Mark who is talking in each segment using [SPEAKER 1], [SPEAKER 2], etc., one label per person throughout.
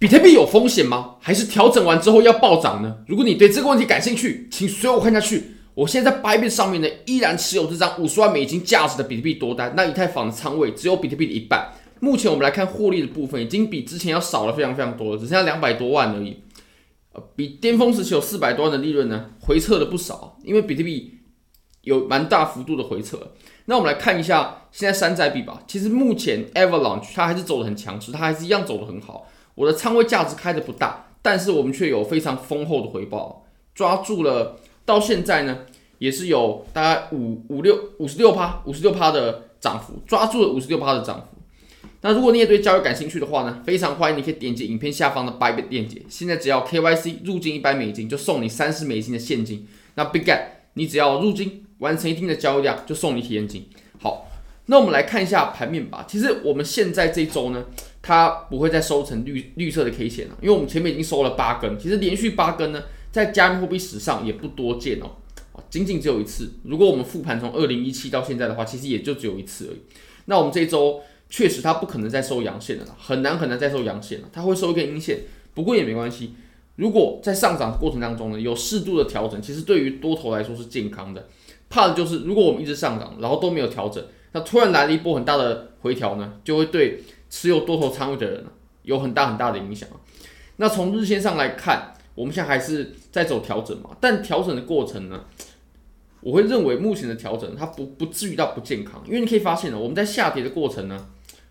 [SPEAKER 1] 比特币有风险吗？还是调整完之后要暴涨呢？如果你对这个问题感兴趣，请随我看下去。我现在在 bib 上面呢，依然持有这张五十万美金价值的比特币多单，那以太坊的仓位只有比特币的一半。目前我们来看获利的部分，已经比之前要少了非常非常多了，只剩下两百多万而已。呃，比巅峰时期有四百多万的利润呢，回撤了不少，因为比特币有蛮大幅度的回撤。那我们来看一下现在山寨币吧。其实目前 Avalanche 它还是走得很强势，它还是一样走得很好。我的仓位价值开的不大，但是我们却有非常丰厚的回报，抓住了到现在呢，也是有大概五五六五十六趴五十六趴的涨幅，抓住了五十六趴的涨幅。那如果你也对交易感兴趣的话呢，非常欢迎你可以点击影片下方的白给链接，现在只要 KYC 入金一百美金就送你三十美金的现金。那 Bitget 你只要入金完成一定的交易量就送你体验金。好，那我们来看一下盘面吧。其实我们现在这周呢。它不会再收成绿绿色的 K 线了，因为我们前面已经收了八根，其实连续八根呢，在加密货币史上也不多见哦，仅仅只有一次。如果我们复盘从二零一七到现在的话，其实也就只有一次而已。那我们这一周确实它不可能再收阳线了，很难很难再收阳线了，它会收一根阴线。不过也没关系，如果在上涨过程当中呢，有适度的调整，其实对于多头来说是健康的。怕的就是如果我们一直上涨，然后都没有调整，那突然来了一波很大的回调呢，就会对。持有多头仓位的人有很大很大的影响。那从日线上来看，我们现在还是在走调整嘛，但调整的过程呢，我会认为目前的调整它不不至于到不健康，因为你可以发现呢，我们在下跌的过程呢，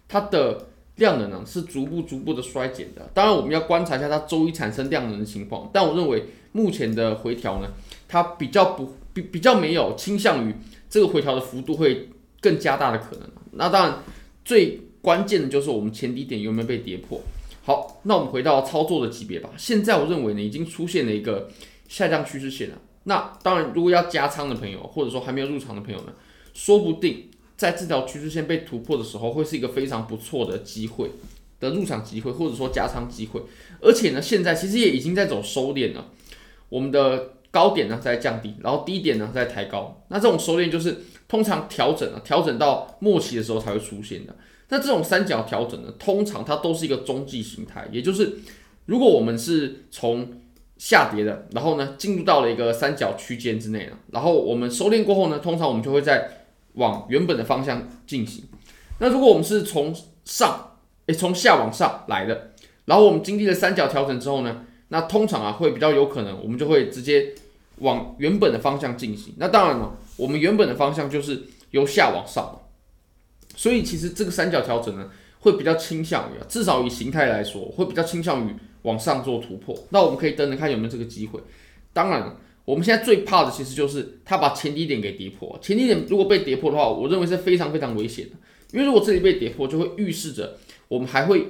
[SPEAKER 1] 它的量能呢是逐步逐步的衰减的。当然，我们要观察一下它周一产生量能的情况，但我认为目前的回调呢，它比较不比比较没有倾向于这个回调的幅度会更加大的可能。那当然最。关键的就是我们前低点有没有被跌破。好，那我们回到操作的级别吧。现在我认为呢，已经出现了一个下降趋势线了。那当然，如果要加仓的朋友，或者说还没有入场的朋友呢，说不定在这条趋势线被突破的时候，会是一个非常不错的机会的入场机会，或者说加仓机会。而且呢，现在其实也已经在走收敛了。我们的高点呢在降低，然后低点呢在抬高。那这种收敛就是通常调整啊，调整到末期的时候才会出现的。那这种三角调整呢，通常它都是一个中继形态，也就是如果我们是从下跌的，然后呢进入到了一个三角区间之内了，然后我们收敛过后呢，通常我们就会在往原本的方向进行。那如果我们是从上诶从下往上来的，然后我们经历了三角调整之后呢，那通常啊会比较有可能我们就会直接往原本的方向进行。那当然了，我们原本的方向就是由下往上。所以其实这个三角调整呢，会比较倾向于啊，至少以形态来说，会比较倾向于往上做突破。那我们可以等等看有没有这个机会。当然，我们现在最怕的其实就是它把前低点给跌破。前低点如果被跌破的话，我认为是非常非常危险的。因为如果这里被跌破，就会预示着我们还会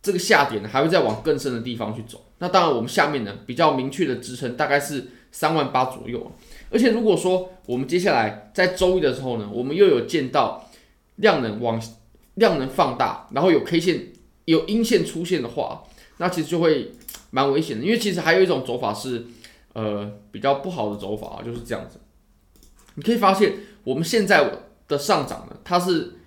[SPEAKER 1] 这个下点呢，还会再往更深的地方去走。那当然，我们下面呢比较明确的支撑大概是三万八左右。而且如果说我们接下来在周一的时候呢，我们又有见到。量能往量能放大，然后有 K 线有阴线出现的话，那其实就会蛮危险的。因为其实还有一种走法是，呃，比较不好的走法，就是这样子。你可以发现我们现在的上涨呢，它是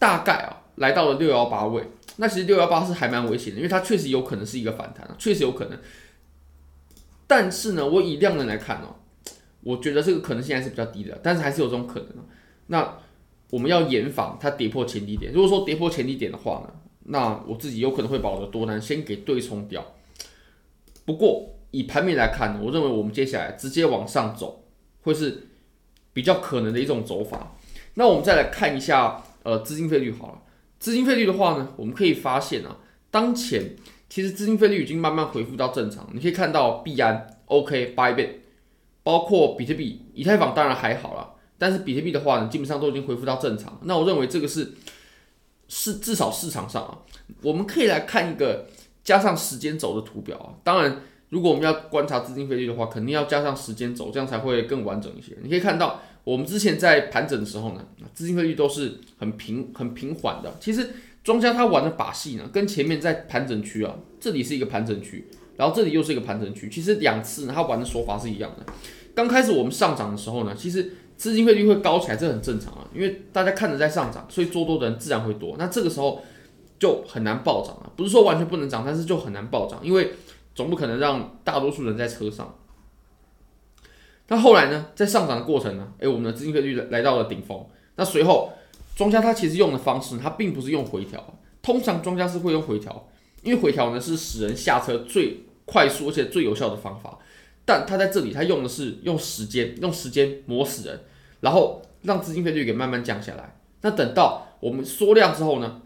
[SPEAKER 1] 大概啊来到了六幺八位。那其实六幺八是还蛮危险的，因为它确实有可能是一个反弹，确实有可能。但是呢，我以量能来看哦，我觉得这个可能性还是比较低的，但是还是有这种可能。那我们要严防它跌破前低点。如果说跌破前低点的话呢，那我自己有可能会把我的多单先给对冲掉。不过以盘面来看呢，我认为我们接下来直接往上走会是比较可能的一种走法。那我们再来看一下呃资金费率好了，资金费率的话呢，我们可以发现啊，当前其实资金费率已经慢慢恢复到正常。你可以看到币安、OK、Bybit，包括比特币、以太坊，当然还好了。但是比特币的话呢，基本上都已经恢复到正常。那我认为这个是是至少市场上啊，我们可以来看一个加上时间轴的图表啊。当然，如果我们要观察资金费率的话，肯定要加上时间轴，这样才会更完整一些。你可以看到，我们之前在盘整的时候呢，资金费率都是很平很平缓的。其实庄家他玩的把戏呢，跟前面在盘整区啊，这里是一个盘整区，然后这里又是一个盘整区，其实两次呢，他玩的手法是一样的。刚开始我们上涨的时候呢，其实资金费率会高起来，这很正常啊，因为大家看着在上涨，所以做多的人自然会多。那这个时候，就很难暴涨了。不是说完全不能涨，但是就很难暴涨，因为总不可能让大多数人在车上。那后来呢，在上涨的过程呢，诶，我们的资金费率来到了顶峰。那随后庄家他其实用的方式，他并不是用回调，通常庄家是会用回调，因为回调呢是使人下车最快速而且最有效的方法。但他在这里，他用的是用时间，用时间磨死人，然后让资金费率给慢慢降下来。那等到我们缩量之后呢，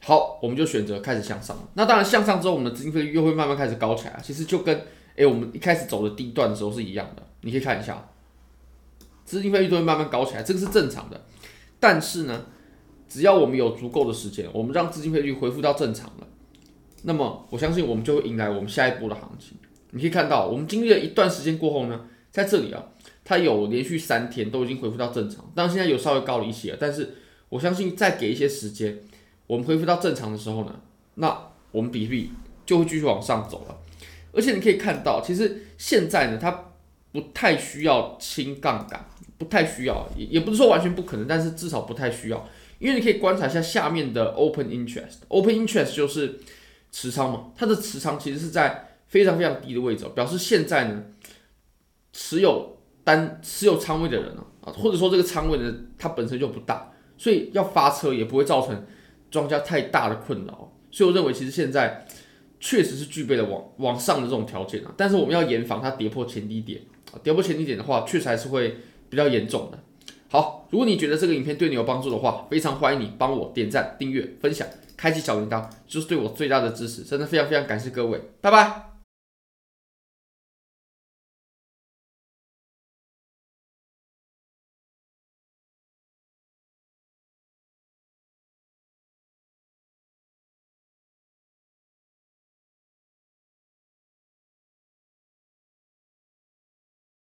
[SPEAKER 1] 好，我们就选择开始向上。那当然向上之后，我们的资金费率又会慢慢开始高起来。其实就跟诶我们一开始走的第一段的时候是一样的。你可以看一下，资金费率都会慢慢高起来，这个是正常的。但是呢，只要我们有足够的时间，我们让资金配率恢复到正常了，那么我相信我们就会迎来我们下一波的行情。你可以看到，我们经历了一段时间过后呢，在这里啊，它有连续三天都已经恢复到正常，当然现在有稍微高了一些，但是我相信再给一些时间，我们恢复到正常的时候呢，那我们比特币就会继续往上走了。而且你可以看到，其实现在呢，它不太需要轻杠杆，不太需要，也也不是说完全不可能，但是至少不太需要，因为你可以观察一下下面的 open interest，open interest 就是持仓嘛，它的持仓其实是在。非常非常低的位置，表示现在呢，持有单持有仓位的人呢啊，或者说这个仓位呢，它本身就不大，所以要发车也不会造成庄家太大的困扰。所以我认为，其实现在确实是具备了往往上的这种条件啊。但是我们要严防它跌破前低点啊，跌破前低点的话，确实还是会比较严重的。好，如果你觉得这个影片对你有帮助的话，非常欢迎你帮我点赞、订阅、分享、开启小铃铛，就是对我最大的支持。真的非常非常感谢各位，拜拜。